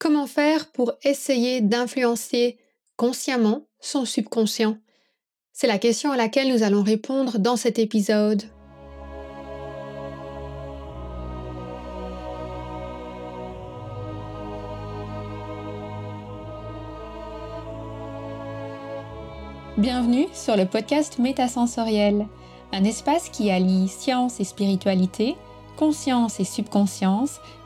Comment faire pour essayer d'influencer consciemment son subconscient? C'est la question à laquelle nous allons répondre dans cet épisode. Bienvenue sur le podcast Métasensoriel, un espace qui allie science et spiritualité, conscience et subconscience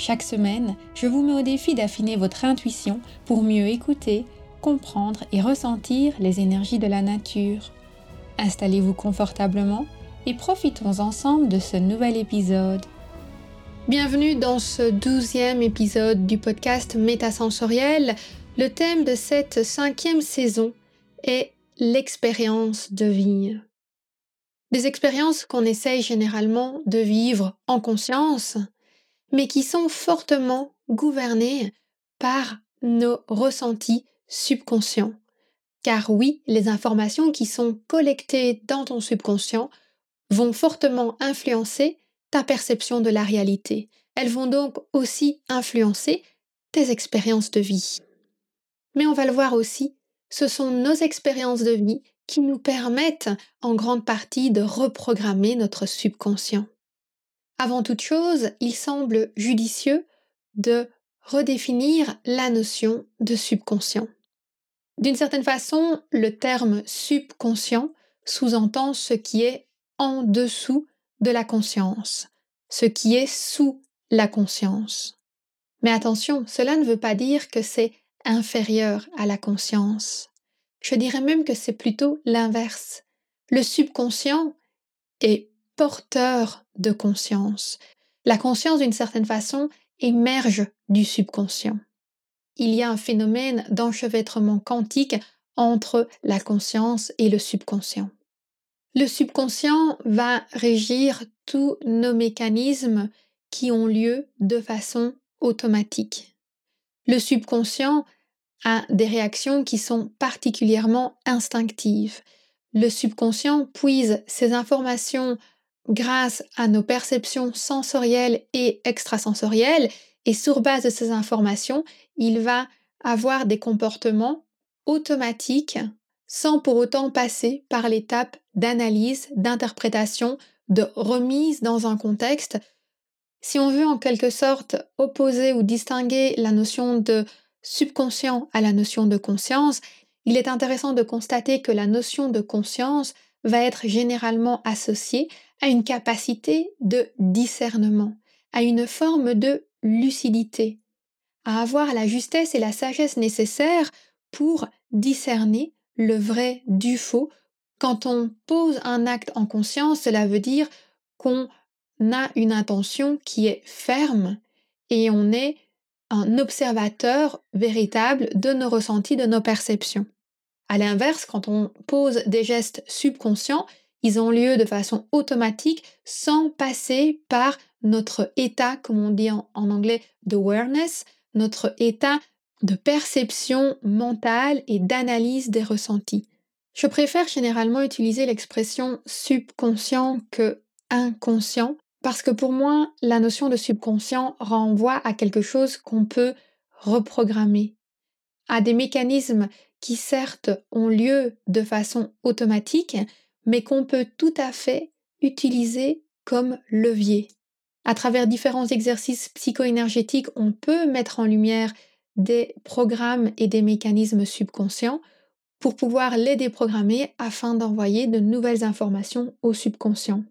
Chaque semaine, je vous mets au défi d'affiner votre intuition pour mieux écouter, comprendre et ressentir les énergies de la nature. Installez-vous confortablement et profitons ensemble de ce nouvel épisode. Bienvenue dans ce douzième épisode du podcast Métasensoriel. Le thème de cette cinquième saison est l'expérience de vie. Des expériences qu'on essaye généralement de vivre en conscience, mais qui sont fortement gouvernés par nos ressentis subconscients. Car oui, les informations qui sont collectées dans ton subconscient vont fortement influencer ta perception de la réalité. Elles vont donc aussi influencer tes expériences de vie. Mais on va le voir aussi, ce sont nos expériences de vie qui nous permettent en grande partie de reprogrammer notre subconscient. Avant toute chose, il semble judicieux de redéfinir la notion de subconscient. D'une certaine façon, le terme subconscient sous-entend ce qui est en dessous de la conscience, ce qui est sous la conscience. Mais attention, cela ne veut pas dire que c'est inférieur à la conscience. Je dirais même que c'est plutôt l'inverse. Le subconscient est porteur de conscience. La conscience, d'une certaine façon, émerge du subconscient. Il y a un phénomène d'enchevêtrement quantique entre la conscience et le subconscient. Le subconscient va régir tous nos mécanismes qui ont lieu de façon automatique. Le subconscient a des réactions qui sont particulièrement instinctives. Le subconscient puise ces informations grâce à nos perceptions sensorielles et extrasensorielles, et sur base de ces informations, il va avoir des comportements automatiques sans pour autant passer par l'étape d'analyse, d'interprétation, de remise dans un contexte. Si on veut en quelque sorte opposer ou distinguer la notion de subconscient à la notion de conscience, il est intéressant de constater que la notion de conscience va être généralement associée à une capacité de discernement, à une forme de lucidité, à avoir la justesse et la sagesse nécessaires pour discerner le vrai du faux. Quand on pose un acte en conscience, cela veut dire qu'on a une intention qui est ferme et on est un observateur véritable de nos ressentis, de nos perceptions. À l'inverse, quand on pose des gestes subconscients, ils ont lieu de façon automatique sans passer par notre état, comme on dit en, anglais, d'awareness, notre état de perception mentale et d'analyse des ressentis. Je préfère généralement utiliser l'expression subconscient que inconscient parce que pour moi, la notion de subconscient renvoie à quelque chose qu'on peut reprogrammer, à des mécanismes qui certes ont lieu de façon automatique, mais qu'on peut tout à fait utiliser comme levier. À travers différents exercices psycho-énergétiques, on peut mettre en lumière des programmes et des mécanismes subconscients pour pouvoir les déprogrammer afin d'envoyer de nouvelles informations au subconscient.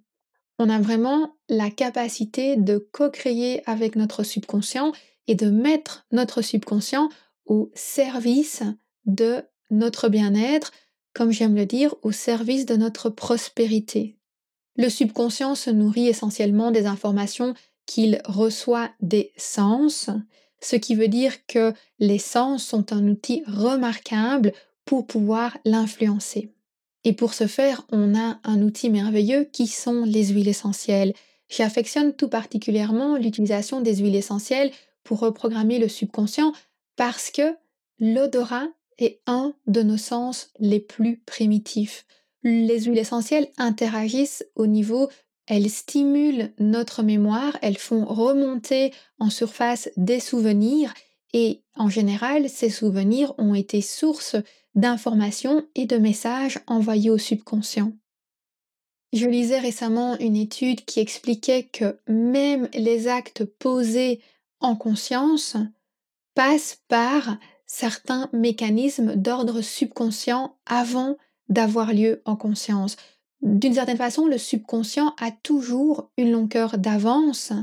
On a vraiment la capacité de co-créer avec notre subconscient et de mettre notre subconscient au service de notre bien-être, comme j'aime le dire, au service de notre prospérité. Le subconscient se nourrit essentiellement des informations qu'il reçoit des sens, ce qui veut dire que les sens sont un outil remarquable pour pouvoir l'influencer. Et pour ce faire, on a un outil merveilleux qui sont les huiles essentielles. J'affectionne tout particulièrement l'utilisation des huiles essentielles pour reprogrammer le subconscient parce que l'odorat est un de nos sens les plus primitifs. Les huiles essentielles interagissent au niveau, elles stimulent notre mémoire, elles font remonter en surface des souvenirs et en général, ces souvenirs ont été source d'informations et de messages envoyés au subconscient. Je lisais récemment une étude qui expliquait que même les actes posés en conscience passent par certains mécanismes d'ordre subconscient avant d'avoir lieu en conscience. D'une certaine façon, le subconscient a toujours une longueur d'avance.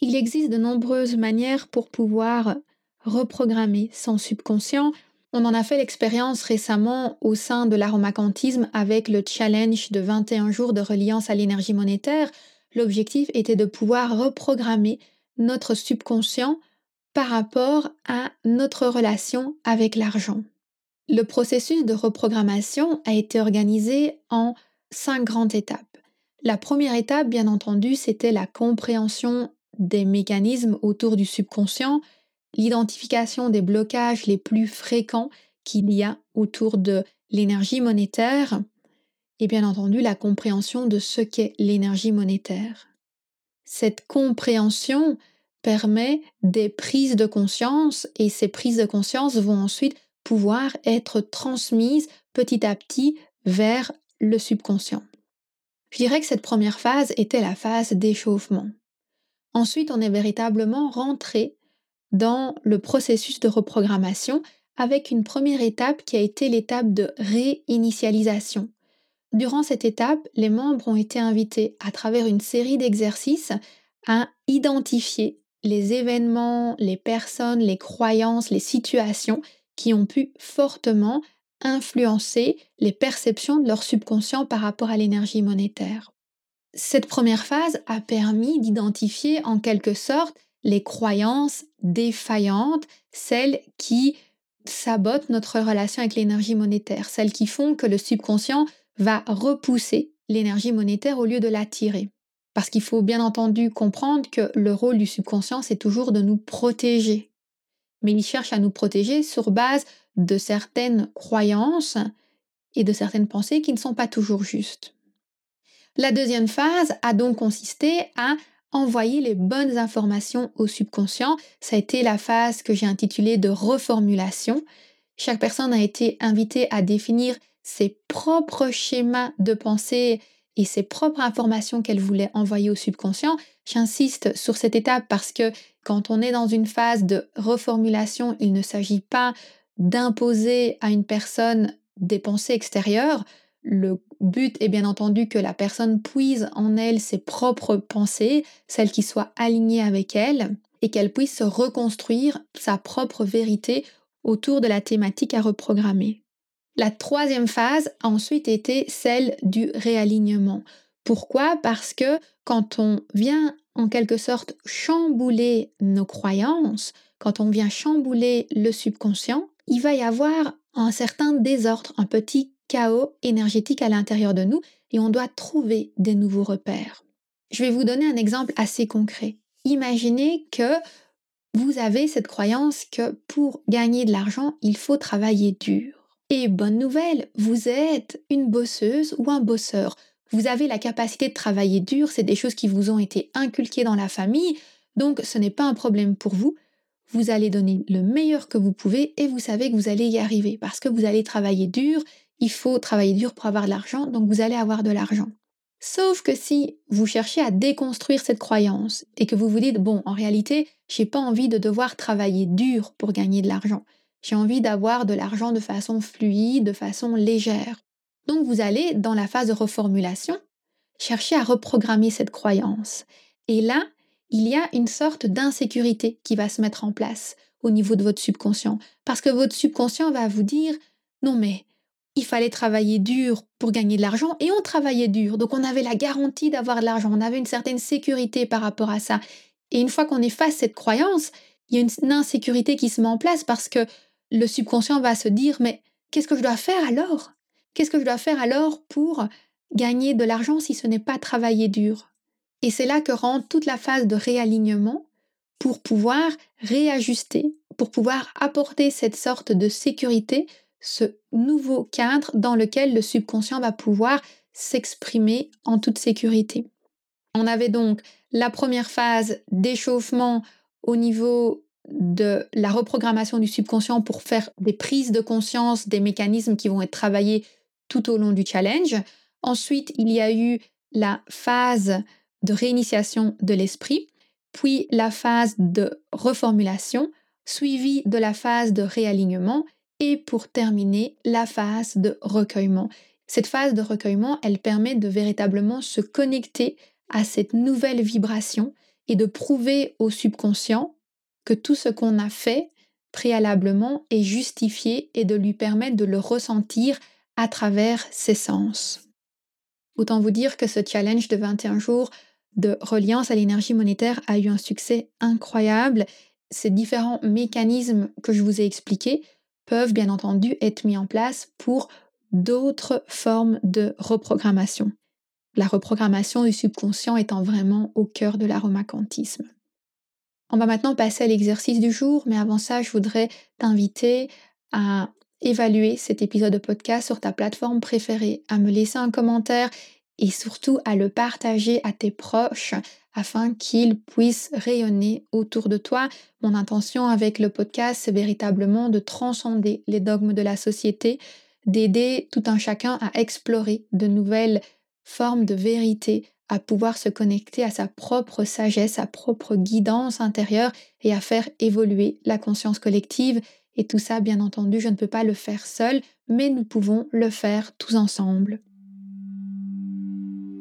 Il existe de nombreuses manières pour pouvoir reprogrammer son subconscient. On en a fait l'expérience récemment au sein de l'aromacantisme avec le challenge de 21 jours de reliance à l'énergie monétaire. L'objectif était de pouvoir reprogrammer notre subconscient par rapport à notre relation avec l'argent. Le processus de reprogrammation a été organisé en cinq grandes étapes. La première étape, bien entendu, c'était la compréhension des mécanismes autour du subconscient, l'identification des blocages les plus fréquents qu'il y a autour de l'énergie monétaire et bien entendu la compréhension de ce qu'est l'énergie monétaire. Cette compréhension permet des prises de conscience et ces prises de conscience vont ensuite pouvoir être transmises petit à petit vers le subconscient. Je dirais que cette première phase était la phase d'échauffement. Ensuite, on est véritablement rentré dans le processus de reprogrammation avec une première étape qui a été l'étape de réinitialisation. Durant cette étape, les membres ont été invités à travers une série d'exercices à identifier les événements, les personnes, les croyances, les situations qui ont pu fortement influencer les perceptions de leur subconscient par rapport à l'énergie monétaire. Cette première phase a permis d'identifier en quelque sorte les croyances défaillantes, celles qui sabotent notre relation avec l'énergie monétaire, celles qui font que le subconscient va repousser l'énergie monétaire au lieu de l'attirer. Parce qu'il faut bien entendu comprendre que le rôle du subconscient, c'est toujours de nous protéger. Mais il cherche à nous protéger sur base de certaines croyances et de certaines pensées qui ne sont pas toujours justes. La deuxième phase a donc consisté à envoyer les bonnes informations au subconscient. Ça a été la phase que j'ai intitulée de reformulation. Chaque personne a été invitée à définir ses propres schémas de pensée et ses propres informations qu'elle voulait envoyer au subconscient. J'insiste sur cette étape parce que quand on est dans une phase de reformulation, il ne s'agit pas d'imposer à une personne des pensées extérieures. Le but est bien entendu que la personne puise en elle ses propres pensées, celles qui soient alignées avec elle, et qu'elle puisse se reconstruire sa propre vérité autour de la thématique à reprogrammer. La troisième phase a ensuite été celle du réalignement. Pourquoi? Parce que quand on vient en quelque sorte chambouler nos croyances, quand on vient chambouler le subconscient, il va y avoir un certain désordre, un petit chaos énergétique à l'intérieur de nous et on doit trouver des nouveaux repères. Je vais vous donner un exemple assez concret. Imaginez que vous avez cette croyance que pour gagner de l'argent, il faut travailler dur. Et bonne nouvelle, vous êtes une bosseuse ou un bosseur. Vous avez la capacité de travailler dur, c'est des choses qui vous ont été inculquées dans la famille, donc ce n'est pas un problème pour vous. Vous allez donner le meilleur que vous pouvez et vous savez que vous allez y arriver parce que vous allez travailler dur, il faut travailler dur pour avoir de l'argent, donc vous allez avoir de l'argent. Sauf que si vous cherchez à déconstruire cette croyance et que vous vous dites bon, en réalité, j'ai pas envie de devoir travailler dur pour gagner de l'argent. J'ai envie d'avoir de l'argent de façon fluide, de façon légère. Donc vous allez, dans la phase de reformulation, chercher à reprogrammer cette croyance. Et là, il y a une sorte d'insécurité qui va se mettre en place au niveau de votre subconscient. Parce que votre subconscient va vous dire, non mais il fallait travailler dur pour gagner de l'argent et on travaillait dur. Donc on avait la garantie d'avoir de l'argent, on avait une certaine sécurité par rapport à ça. Et une fois qu'on efface cette croyance, il y a une insécurité qui se met en place parce que le subconscient va se dire mais qu'est-ce que je dois faire alors? Qu'est-ce que je dois faire alors pour gagner de l'argent si ce n'est pas travailler dur? Et c'est là que rentre toute la phase de réalignement pour pouvoir réajuster, pour pouvoir apporter cette sorte de sécurité, ce nouveau cadre dans lequel le subconscient va pouvoir s'exprimer en toute sécurité. On avait donc la première phase d'échauffement au niveau de la reprogrammation du subconscient pour faire des prises de conscience des mécanismes qui vont être travaillés tout au long du challenge. Ensuite, il y a eu la phase de réinitiation de l'esprit, puis la phase de reformulation, suivie de la phase de réalignement et pour terminer, la phase de recueillement. Cette phase de recueillement, elle permet de véritablement se connecter à cette nouvelle vibration et de prouver au subconscient que tout ce qu'on a fait préalablement est justifié et de lui permettre de le ressentir à travers ses sens. Autant vous dire que ce challenge de 21 jours de reliance à l'énergie monétaire a eu un succès incroyable. Ces différents mécanismes que je vous ai expliqués peuvent bien entendu être mis en place pour d'autres formes de reprogrammation. La reprogrammation du subconscient étant vraiment au cœur de l'aromacantisme. On va maintenant passer à l'exercice du jour, mais avant ça, je voudrais t'inviter à évaluer cet épisode de podcast sur ta plateforme préférée, à me laisser un commentaire et surtout à le partager à tes proches afin qu'ils puissent rayonner autour de toi. Mon intention avec le podcast, c'est véritablement de transcender les dogmes de la société, d'aider tout un chacun à explorer de nouvelles formes de vérité, à pouvoir se connecter à sa propre sagesse, sa propre guidance intérieure et à faire évoluer la conscience collective. Et tout ça, bien entendu, je ne peux pas le faire seul, mais nous pouvons le faire tous ensemble.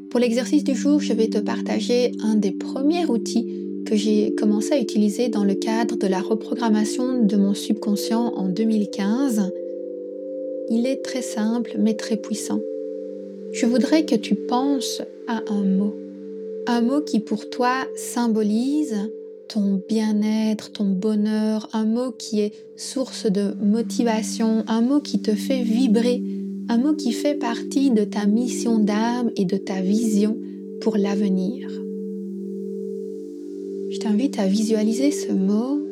Pour l'exercice du jour, je vais te partager un des premiers outils que j'ai commencé à utiliser dans le cadre de la reprogrammation de mon subconscient en 2015. Il est très simple mais très puissant. Je voudrais que tu penses à un mot. Un mot qui pour toi symbolise ton bien-être, ton bonheur, un mot qui est source de motivation, un mot qui te fait vibrer un mot qui fait partie de ta mission d'âme et de ta vision pour l'avenir. Je t'invite à visualiser ce mot,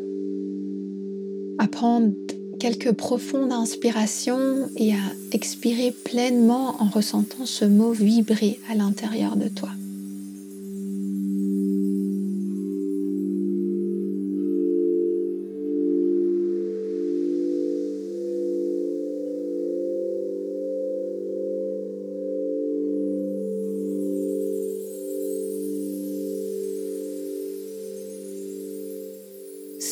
à prendre quelques profondes inspirations et à expirer pleinement en ressentant ce mot vibrer à l'intérieur de toi.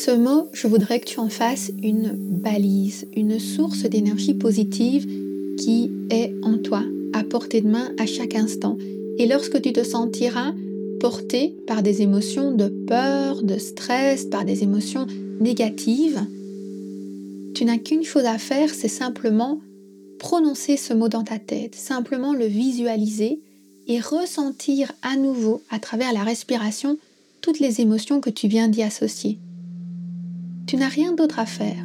Ce mot, je voudrais que tu en fasses une balise, une source d'énergie positive qui est en toi, à portée de main à chaque instant. Et lorsque tu te sentiras porté par des émotions de peur, de stress, par des émotions négatives, tu n'as qu'une chose à faire, c'est simplement prononcer ce mot dans ta tête, simplement le visualiser et ressentir à nouveau à travers la respiration toutes les émotions que tu viens d'y associer. Tu n'as rien d'autre à faire.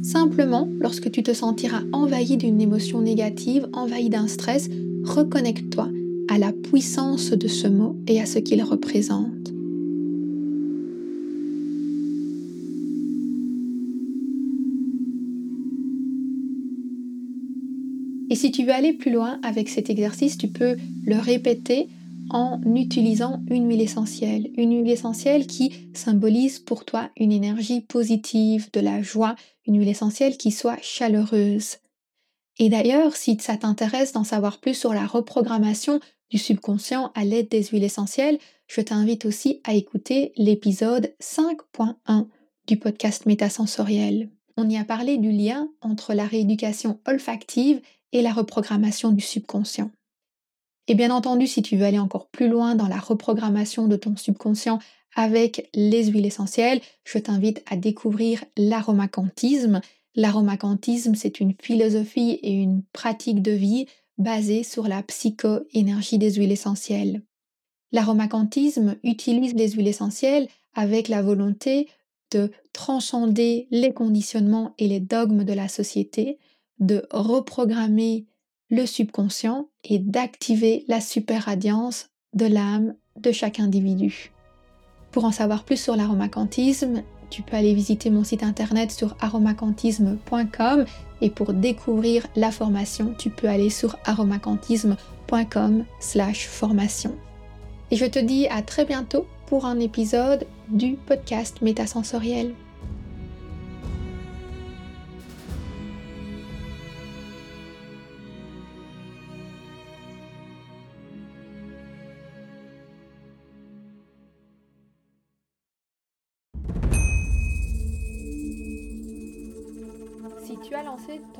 Simplement, lorsque tu te sentiras envahi d'une émotion négative, envahi d'un stress, reconnecte-toi à la puissance de ce mot et à ce qu'il représente. Et si tu veux aller plus loin avec cet exercice, tu peux le répéter en utilisant une huile essentielle. Une huile essentielle qui symbolise pour toi une énergie positive, de la joie, une huile essentielle qui soit chaleureuse. Et d'ailleurs, si ça t'intéresse d'en savoir plus sur la reprogrammation du subconscient à l'aide des huiles essentielles, je t'invite aussi à écouter l'épisode 5.1 du podcast Métasensoriel. On y a parlé du lien entre la rééducation olfactive et la reprogrammation du subconscient. Et bien entendu, si tu veux aller encore plus loin dans la reprogrammation de ton subconscient avec les huiles essentielles, je t'invite à découvrir l'aromacantisme. L'aromacantisme, c'est une philosophie et une pratique de vie basée sur la psycho-énergie des huiles essentielles. L'aromacantisme utilise les huiles essentielles avec la volonté de transcender les conditionnements et les dogmes de la société, de reprogrammer le subconscient et d'activer la superradiance de l'âme de chaque individu. Pour en savoir plus sur l'aromacantisme, tu peux aller visiter mon site internet sur aromacantisme.com et pour découvrir la formation, tu peux aller sur aromacantisme.com/formation. Et je te dis à très bientôt pour un épisode du podcast Métasensoriel.